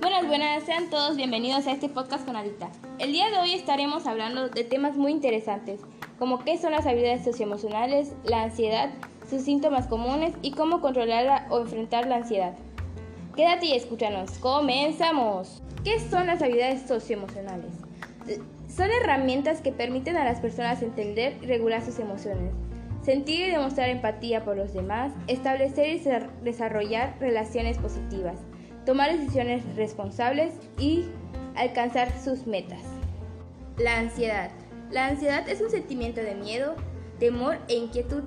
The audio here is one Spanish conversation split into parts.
Buenas, buenas, sean todos bienvenidos a este podcast con Adita. El día de hoy estaremos hablando de temas muy interesantes, como qué son las habilidades socioemocionales, la ansiedad, sus síntomas comunes y cómo controlarla o enfrentar la ansiedad. Quédate y escúchanos. Comenzamos. ¿Qué son las habilidades socioemocionales? Son herramientas que permiten a las personas entender y regular sus emociones, sentir y demostrar empatía por los demás, establecer y desarrollar relaciones positivas, tomar decisiones responsables y alcanzar sus metas. La ansiedad. La ansiedad es un sentimiento de miedo, temor e inquietud.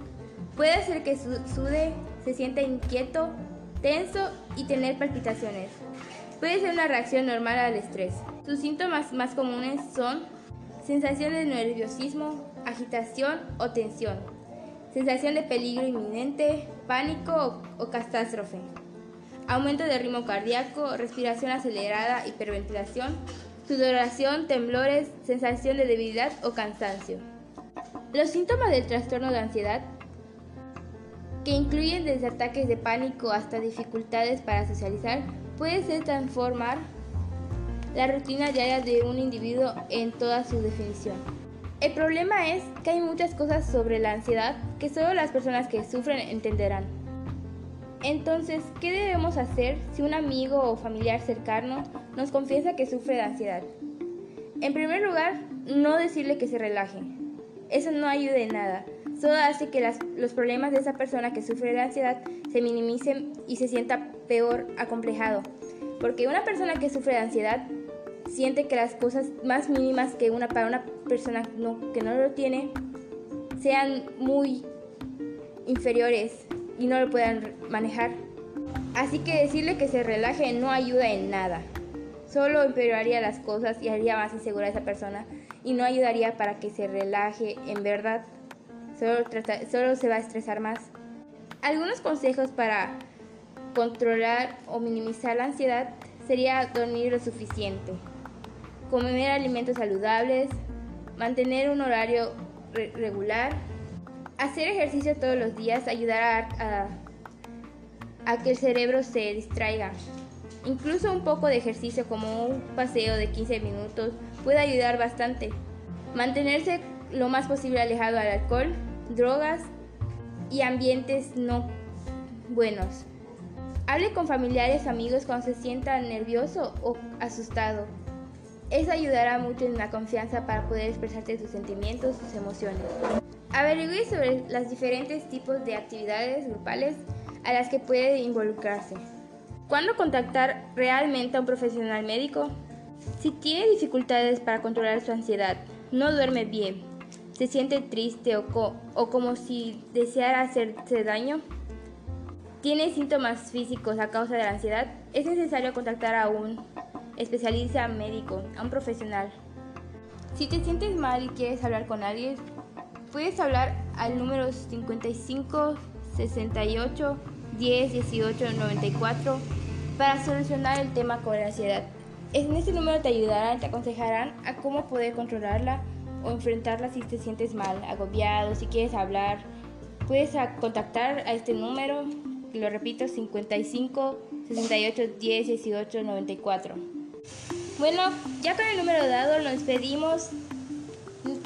Puede hacer que sude, se sienta inquieto, tenso y tener palpitaciones. Puede ser una reacción normal al estrés. Sus síntomas más comunes son sensación de nerviosismo, agitación o tensión, sensación de peligro inminente, pánico o, catástrofe, aumento de ritmo cardíaco, respiración acelerada, hiperventilación, sudoración, temblores, sensación de debilidad o cansancio. Los síntomas del trastorno de ansiedad que incluyen desde ataques de pánico hasta dificultades para socializar, puede ser transformar la rutina diaria de un individuo en toda su definición. El problema es que hay muchas cosas sobre la ansiedad que solo las personas que sufren entenderán. Entonces, ¿qué debemos hacer si un amigo o familiar cercano nos confiesa que sufre de ansiedad? En primer lugar, no decirle que se relaje. Eso no ayuda en nada solo hace que los problemas de esa persona que sufre de ansiedad se minimicen y se sienta peor acomplejado. Porque una persona que sufre de ansiedad siente que las cosas más mínimas que una para una persona que no lo tiene sean muy inferiores y no lo puedan manejar. Así que decirle que se relaje no ayuda en nada. Solo empeoraría las cosas y haría más insegura a esa persona y no ayudaría para que se relaje en verdad solo, se va a estresar más. Algunos consejos para controlar o minimizar la ansiedad sería dormir lo suficiente, comer alimentos saludables, mantener un horario regular, hacer ejercicio todos los días ayudará a, que el cerebro se distraiga. Incluso un poco de ejercicio como un paseo de 15 minutos puede ayudar bastante. Mantenerse lo más posible alejado al alcohol, drogas y ambientes no buenos. Hable con familiares amigos cuando se sienta nervioso o asustado. Eso ayudará mucho en la confianza para poder expresarte tus sentimientos, tus emociones. Averigüe sobre los diferentes tipos de actividades grupales a las que puede involucrarse. ¿Cuándo contactar realmente a un profesional médico? Si tiene dificultades para controlar su ansiedad, no duerme bien, se siente triste o, o como si deseara hacerse daño, tiene síntomas físicos a causa de la ansiedad, es necesario contactar a un especialista médico, a un profesional. Si te sientes mal y quieres hablar con alguien, puedes hablar al número 55 68 10 18 94 para solucionar el tema con la ansiedad. En este número te ayudarán, te aconsejarán a cómo poder controlarla o enfrentarla si te sientes mal, agobiado, si quieres hablar. Puedes contactar a este número, lo repito, 55 68 10 18 94. Bueno, ya con el número dado nos despedimos.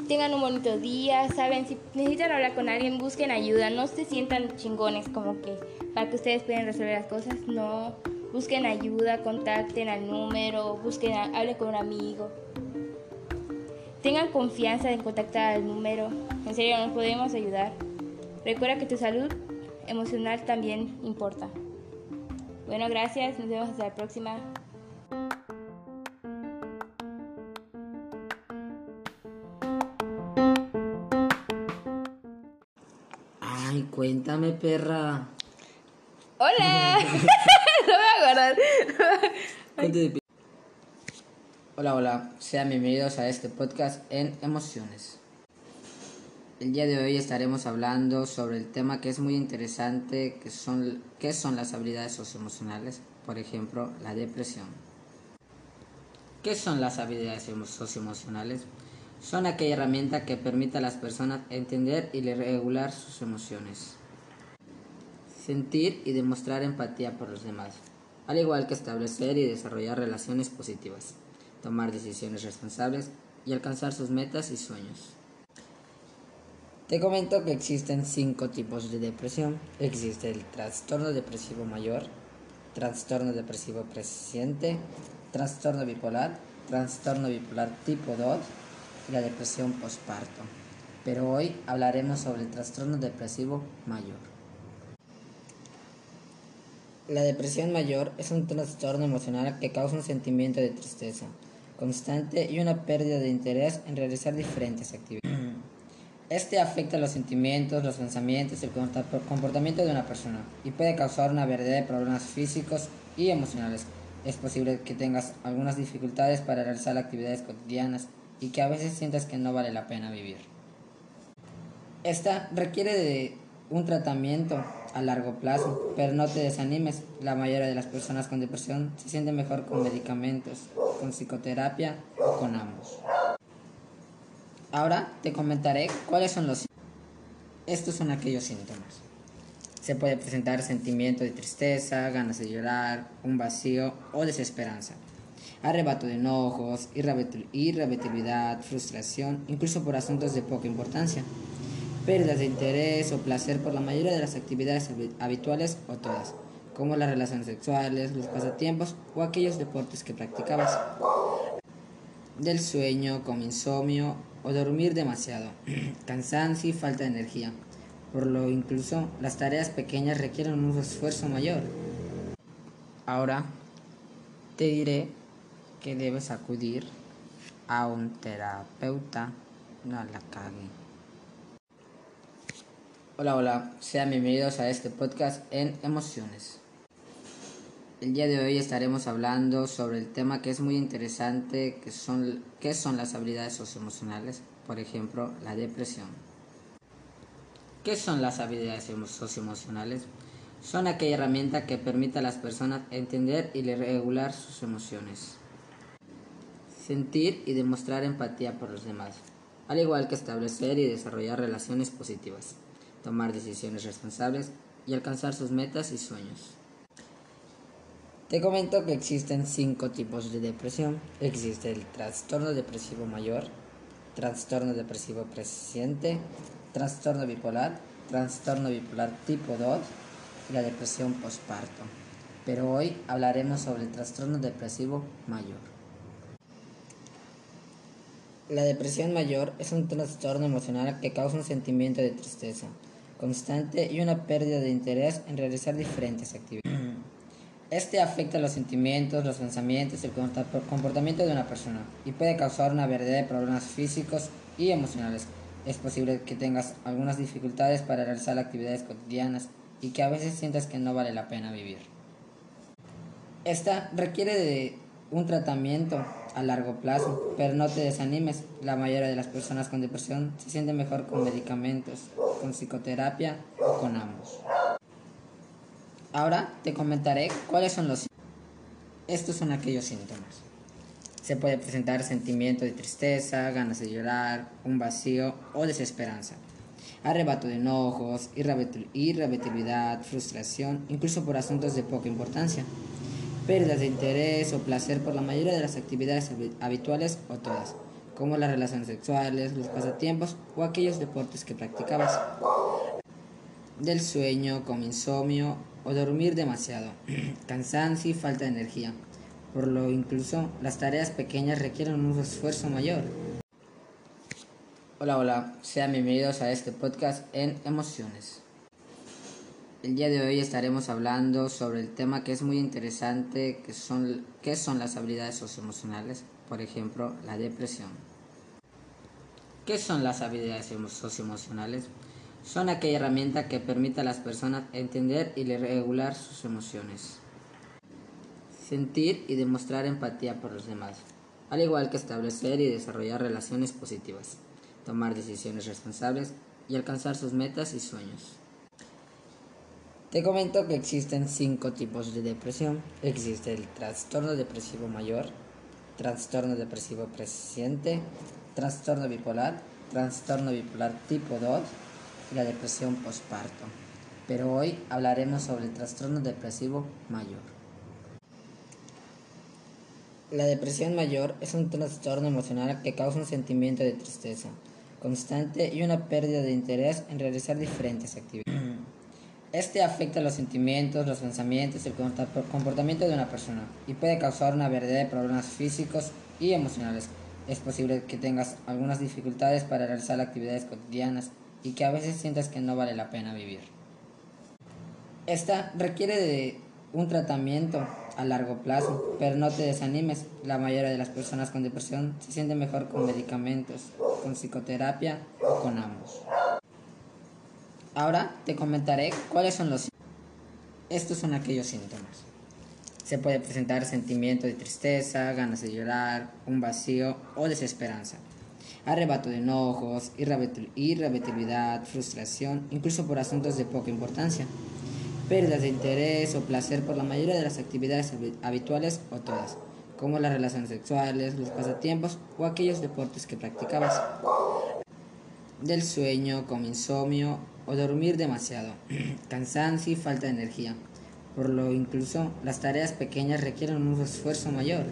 Tengan un bonito día, saben, si necesitan hablar con alguien, busquen ayuda, no se sientan chingones como que para que ustedes puedan resolver las cosas, no, busquen ayuda, contacten al número, busquen, hablen con un amigo. Tengan confianza en contactar al número. En serio, nos podemos ayudar. Recuerda que tu salud emocional también importa. Bueno, gracias. Nos vemos hasta la próxima. Cuéntame, perra. Hola. no me acuerdo. Hola, hola, sean bienvenidos a este podcast en emociones. El día de hoy estaremos hablando sobre el tema que es muy interesante, que son, qué son las habilidades socioemocionales, por ejemplo, la depresión. ¿Qué son las habilidades socioemocionales? Son aquella herramienta que permite a las personas entender y regular sus emociones. sentir y demostrar empatía por los demás, al igual que establecer y desarrollar relaciones positivas, tomar decisiones responsables y alcanzar sus metas y sueños. Te comento que existen cinco tipos de depresión. Existe el trastorno depresivo mayor, trastorno depresivo presente, trastorno bipolar, trastorno bipolar tipo 2 y la depresión postparto. Pero hoy hablaremos sobre el trastorno depresivo mayor. La depresión mayor es un trastorno emocional que causa un sentimiento de tristeza constante y una pérdida de interés en realizar diferentes actividades. Este afecta los sentimientos, los pensamientos y el comportamiento de una persona y puede causar una variedad de problemas físicos y emocionales. Es posible que tengas algunas dificultades para realizar actividades cotidianas y que a veces sientas que no vale la pena vivir. Esta requiere de un tratamiento a largo plazo, pero no te desanimes. La mayoría de las personas con depresión se sienten mejor con medicamentos, con psicoterapia o con ambos. Ahora te comentaré cuáles son los Estos son aquellos síntomas. Se puede presentar sentimiento de tristeza, ganas de llorar, un vacío o desesperanza. Arrebato de enojos, irritabilidad, frustración, incluso por asuntos de poca importancia. Pérdidas de interés o placer por la mayoría de las actividades habituales o todas, como las relaciones sexuales, los pasatiempos o aquellos deportes que practicabas. Del sueño, como insomnio o dormir demasiado, cansancio y falta de energía. Por lo incluso las tareas pequeñas requieren un esfuerzo mayor. Ahora te diré que debes acudir a un terapeuta, no la cague. Hola, hola, sean bienvenidos a este podcast en emociones. El día de hoy estaremos hablando sobre el tema que es muy interesante, que son, qué son las habilidades socioemocionales, por ejemplo, la depresión. ¿Qué son las habilidades socioemocionales? Son aquella herramienta que permite a las personas entender y regular sus emociones, sentir y demostrar empatía por los demás, al igual que establecer y desarrollar relaciones positivas, tomar decisiones responsables y alcanzar sus metas y sueños. Te comento que existen cinco tipos de depresión. Existe el trastorno depresivo mayor, trastorno depresivo presente, trastorno bipolar, trastorno bipolar tipo 2 y la depresión postparto. Pero hoy hablaremos sobre el trastorno depresivo mayor. La depresión mayor es un trastorno emocional que causa un sentimiento de tristeza constante y una pérdida de interés en realizar diferentes actividades. Este afecta los sentimientos, los pensamientos y el comportamiento de una persona y puede causar una variedad de problemas físicos y emocionales. Es posible que tengas algunas dificultades para realizar actividades cotidianas y que a veces sientas que no vale la pena vivir. Esta requiere de un tratamiento a largo plazo, pero no te desanimes. La mayoría de las personas con depresión se sienten mejor con medicamentos, con psicoterapia o con ambos. Ahora te comentaré cuáles son los Estos son aquellos síntomas. Se puede presentar sentimiento de tristeza, ganas de llorar, un vacío o desesperanza. Arrebato de enojos, irritabilidad, frustración, incluso por asuntos de poca importancia. Pérdidas de interés o placer por la mayoría de las actividades habituales o todas, como las relaciones sexuales, los pasatiempos o aquellos deportes que practicabas. Del sueño, como insomnio o dormir demasiado, cansancio y falta de energía. Por lo incluso las tareas pequeñas requieren un esfuerzo mayor. Hola, hola, sean bienvenidos a este podcast en emociones. El día de hoy estaremos hablando sobre el tema que es muy interesante, que son, qué son las habilidades socioemocionales, por ejemplo, la depresión. ¿Qué son las habilidades socioemocionales? son aquella herramienta que permite a las personas entender y regular sus emociones, sentir y demostrar empatía por los demás, al igual que establecer y desarrollar relaciones positivas, tomar decisiones responsables y alcanzar sus metas y sueños. Te comento que existen cinco tipos de depresión. Existe el trastorno depresivo mayor, trastorno depresivo presente, trastorno bipolar, trastorno bipolar tipo 2 la depresión postparto. pero hoy hablaremos sobre el trastorno depresivo mayor. La depresión mayor es un trastorno emocional que causa un sentimiento de tristeza constante y una pérdida de interés en realizar diferentes actividades. Este afecta los sentimientos, los pensamientos y el comportamiento de una persona y puede causar una variedad de problemas físicos y emocionales. Es posible que tengas algunas dificultades para realizar actividades cotidianas y que a veces sientas que no vale la pena vivir. Esta requiere de un tratamiento a largo plazo, pero no te desanimes. La mayoría de las personas con depresión se sienten mejor con medicamentos, con psicoterapia o con ambos. Ahora te comentaré cuáles son los Estos son aquellos síntomas. Se puede presentar sentimiento de tristeza, ganas de llorar, un vacío o desesperanza. Arrebato de enojos, irritabilidad, frustración, incluso por asuntos de poca importancia. Pérdidas de interés o placer por la mayoría de las actividades habituales o todas, como las relaciones sexuales, los pasatiempos o aquellos deportes que practicabas del sueño, como insomnio o dormir demasiado, cansancio y falta de energía. Por lo incluso las tareas pequeñas requieren un esfuerzo mayor.